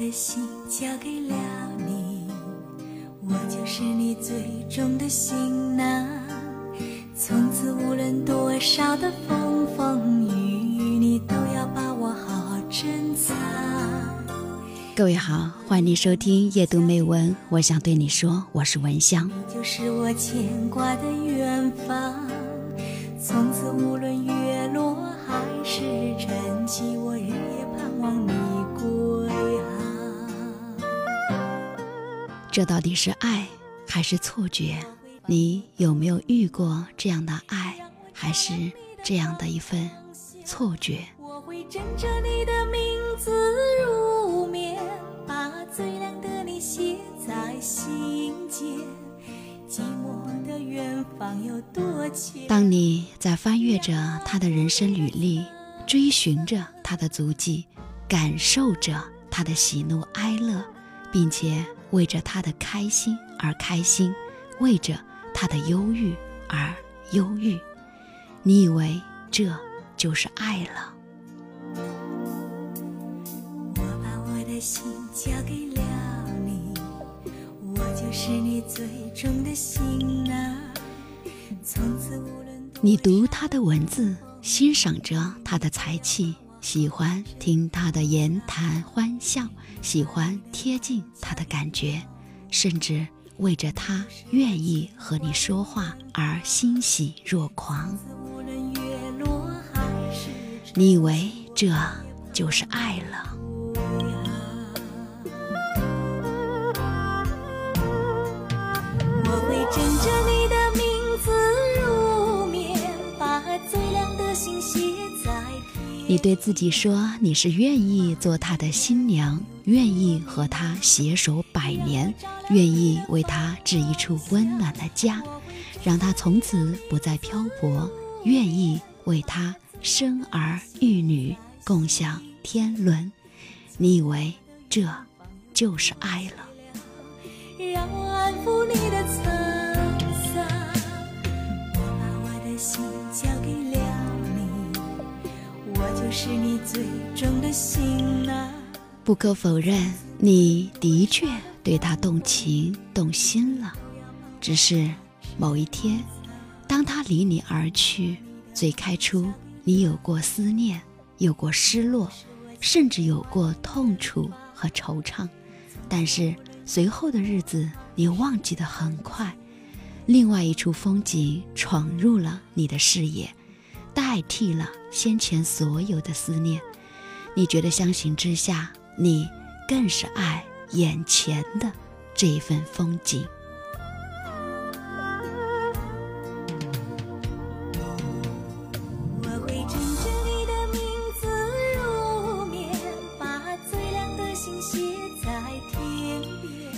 的心交给了你，我就是你最终的行囊。从此无论多少的风风雨雨，你都要把我好好珍藏。各位好，欢迎你收听夜读美文。我想对你说，我是文香。你就是我牵挂的远方。从此无论这到底是爱还是错觉？你有没有遇过这样的爱，还是这样的一份错觉？我会枕着你的名字入眠，把最亮的你写在心间。寂寞的远方有多远？当你在翻阅着他的人生履历，追寻着他的足迹，感受着他的喜怒哀乐，并且为着他的开心而开心，为着他的忧郁而忧郁，你以为这就是爱了？我把我的心交给了你，我就是你最终的。从此无论多你读他的文字，欣赏着他的才气，喜欢听他的言谈欢笑，喜欢贴近他的感觉，甚至为着他愿意和你说话而欣喜若狂。你以为这就是爱了？你对自己说，你是愿意做他的新娘，愿意和他携手百年，愿意为他置一处温暖的家，让他从此不再漂泊，愿意为他生儿育女，共享天伦。你以为这就是爱了？让我安抚你的沧桑。我把我的心我就是你最终的行囊不可否认，你的确对他动情动心了，只是某一天，当他离你而去，最开初你有过思念，有过失落，甚至有过痛楚和惆怅，但是随后的日子你忘记得很快，另外一处风景闯入了你的视野，代替了先前所有的思念。你觉得相形之下，你更是爱眼前的这一份风景。我会枕着你的名字入眠，把最亮的星写在天边。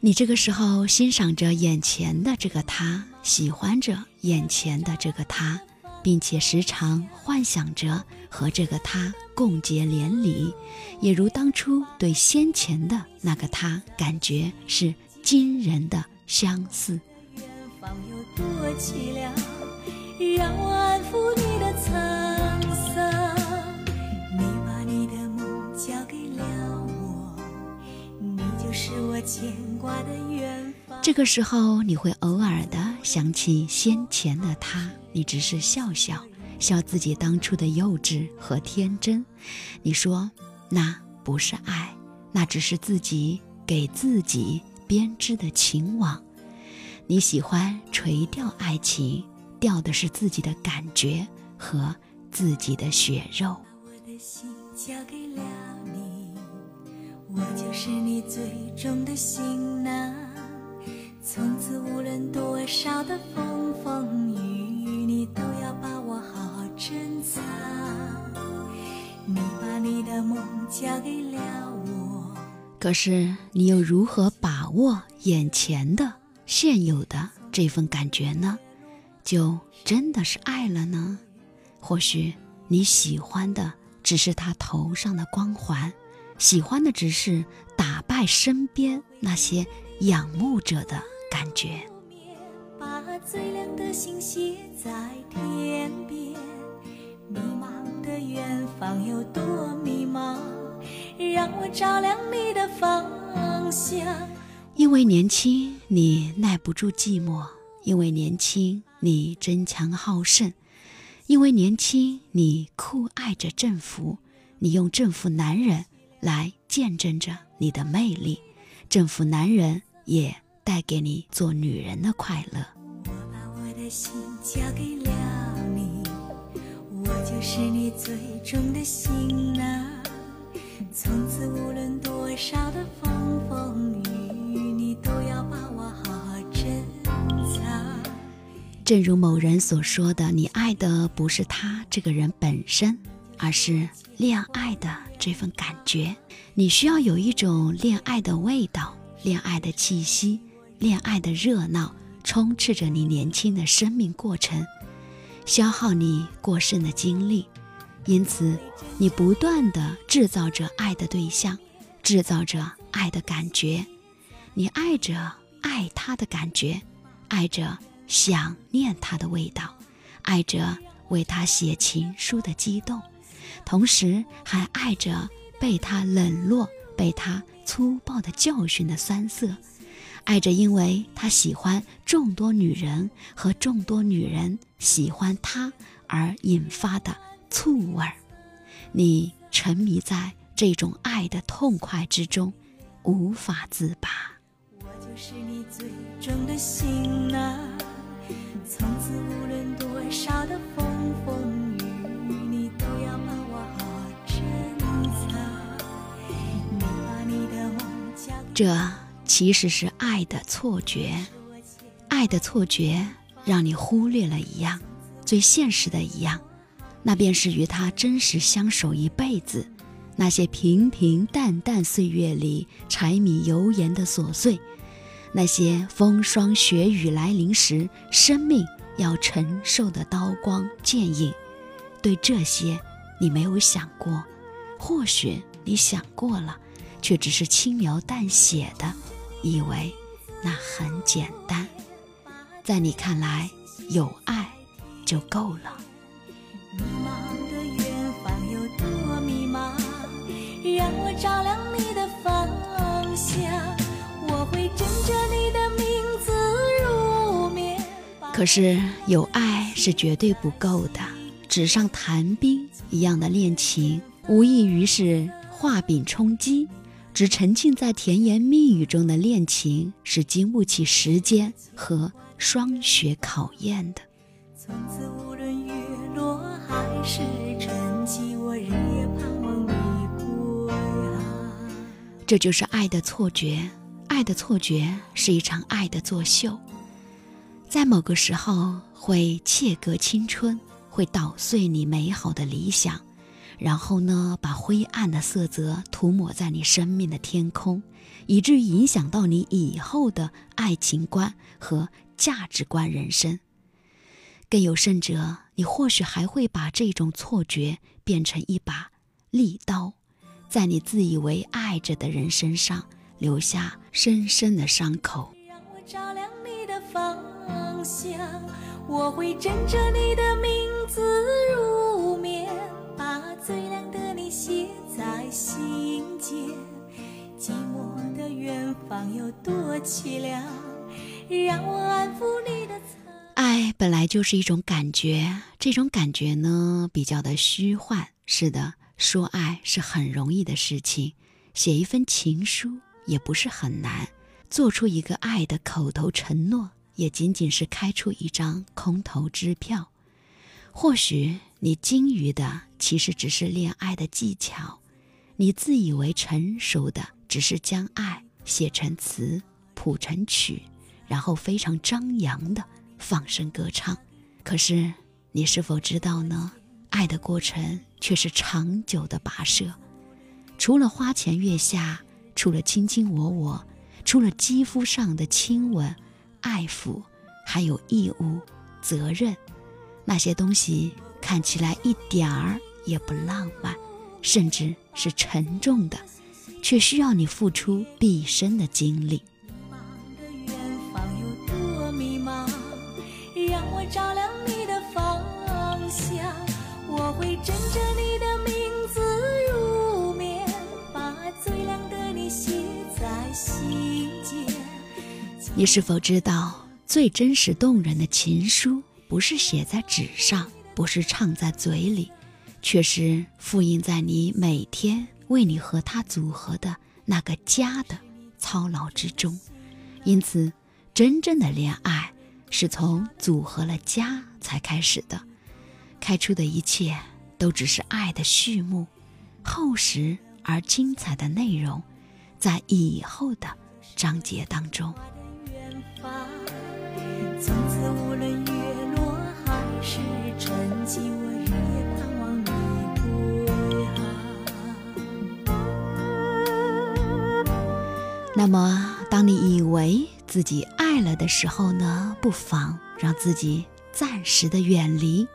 你这个时候欣赏着眼前的这个他，喜欢着眼前的这个他，并且时常幻想着和这个他共结连理，也如当初对先前的那个他感觉是惊人的相似。让我安抚你的沧桑。你把你的梦交给了我，你就是我牵挂的远方。这个时候，你会偶尔的想起先前的他，你只是笑笑，笑自己当初的幼稚和天真。你说，那不是爱，那只是自己给自己编织的情网。你喜欢垂钓爱情，钓的是自己的感觉和自己的血肉。我的心交给了你，我就是你最终的行囊。从此无论多少的风风雨，可是你又如何把握眼前的、现有的这份感觉呢？就真的是爱了呢？或许你喜欢的只是他头上的光环，喜欢的只是打败身边那些仰慕者的感觉。把最亮的星写在天边，的远方有多迷茫？让我照亮你的方向。因为年轻，你耐不住寂寞；因为年轻，你争强好胜；因为年轻，你酷爱着征服。你用征服男人来见证着你的魅力，征服男人也带给你做女人的快乐。我把我的心交给了，就是你最终的行囊。从此无论多少的风风雨雨，你都要把我好好珍藏。正如某人所说的，你爱的不是他这个人本身，而是恋爱的这份感觉。你需要有一种恋爱的味道、恋爱的气息、恋爱的热闹，充斥着你年轻的生命过程，消耗你过剩的精力。因此，你不断地制造着爱的对象，制造着爱的感觉。你爱着爱他的感觉，爱着想念他的味道，爱着为他写情书的激动，同时还爱着被他冷落、被他粗暴的教训的酸涩，爱着因为他喜欢众多女人和众多女人喜欢他而引发的。醋味儿，你沉迷在这种爱的痛快之中，无法自拔。我就是你最终的从此无论多少的风风雨雨，你都要把我好好珍藏。你把你的梦交给这其实是爱的错觉，爱的错觉让你忽略了一样最现实的一样。那便是与他真实相守一辈子，那些平平淡淡岁月里柴米油盐的琐碎，那些风霜雪雨来临时生命要承受的刀光剑影，对这些你没有想过，或许你想过了，却只是轻描淡写的，以为那很简单，在你看来有爱就够了。迷茫的远方有多迷茫？让我照亮你的方向。我会枕着你的名字入眠。可是有爱是绝对不够的，纸上谈兵一样的恋情，无异于是画饼充饥。只沉浸在甜言蜜语中的恋情，是经不起时间和霜雪考验的。从此无论月落还是春季，我日夜盼望你归航。这就是爱的错觉，爱的错觉是一场爱的作秀，在某个时候会切割青春，会捣碎你美好的理想，然后呢，把灰暗的色泽涂抹在你生命的天空，以至于影响到你以后的爱情观和价值观人生。更有甚者，你或许还会把这种错觉变成一把利刀，在你自以为爱着的人身上留下深深的伤口。让我照亮你的方向，我会枕着你的名字入凄凉，让我安抚你的苍。爱本来就是一种感觉，这种感觉呢比较的虚幻。是的，说爱是很容易的事情，写一份情书也不是很难，做出一个爱的口头承诺也仅仅是开出一张空头支票。或许你精于的其实只是恋爱的技巧，你自以为成熟的只是将爱写成词，谱成曲，然后非常张扬的。放声歌唱，可是你是否知道呢？爱的过程却是长久的跋涉，除了花前月下，除了卿卿我我，除了肌肤上的亲吻、爱抚，还有义务、责任。那些东西看起来一点儿也不浪漫，甚至是沉重的，却需要你付出毕生的精力。照亮你的方向我会枕着你的名字入眠把最亮的你写在心间你是否知道最真实动人的情书不是写在纸上不是唱在嘴里却是复印在你每天为你和他组合的那个家的操劳之中。因此真正的恋爱是从组合了家才开始的，开出的一切都只是爱的序幕，厚实而精彩的内容，在以后的章节当中。从此无论月落还是沉寂，我日夜盼望你归航。那么，当你以为自己爱了的时候呢？不妨让自己暂时的远离，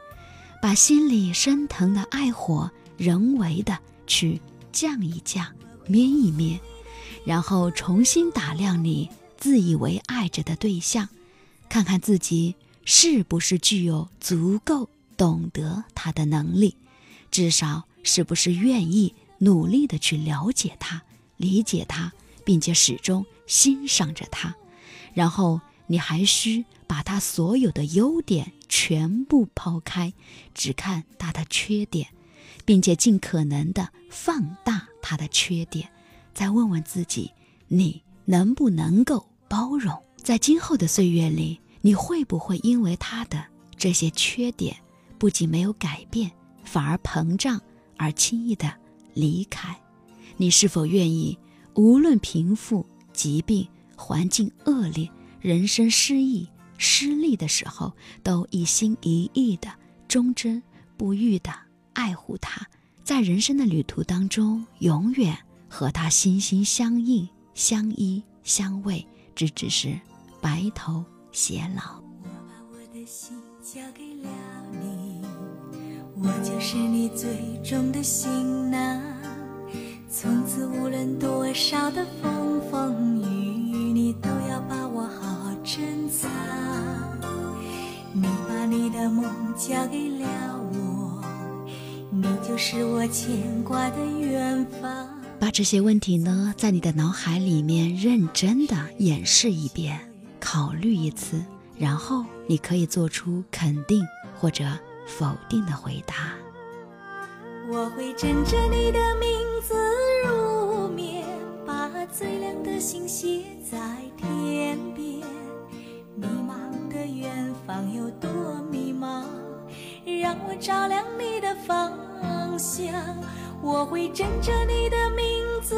把心里升腾的爱火人为的去降一降、灭一灭，然后重新打量你自以为爱着的对象。看看自己是不是具有足够懂得他的能力，至少是不是愿意努力的去了解他、理解他，并且始终欣赏着他。然后你还需把他所有的优点全部抛开，只看他的缺点，并且尽可能的放大他的缺点。再问问自己，你能不能够包容？在今后的岁月里，你会不会因为他的这些缺点，不仅没有改变，反而膨胀，而轻易的离开？你是否愿意，无论贫富、疾病、环境恶劣、人生失意、失利的时候，都一心一意的、忠贞不渝的爱护他，在人生的旅途当中，永远和他心心相印、相依相偎，直至是。白头偕老。我把我的心交给了你，我就是你最终的行囊。从此无论多少的风风雨的梦交给了我，你就是我牵挂的远方。把这些问题呢，在你的脑海里面认真的演示一遍。考虑一次，然后你可以做出肯定或者否定的回答。我会枕着你的名字入眠，把最亮的星写在天边。远方有多迷茫，让我照亮你的方向。我会枕着你的名字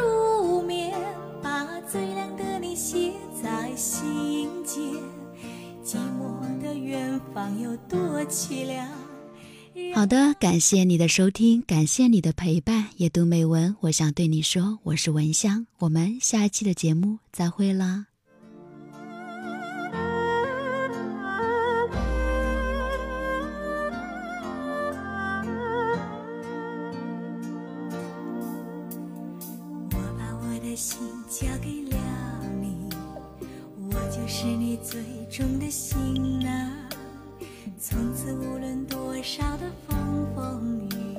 入眠，把最亮的你写。在心间，寂寞的远方有多凄凉。好的，感谢你的收听，感谢你的陪伴。夜读美文，我想对你说，我是文香，我们下一期的节目再会啦。心交给了你我就是你最重的行囊。从此无论多少的风风雨雨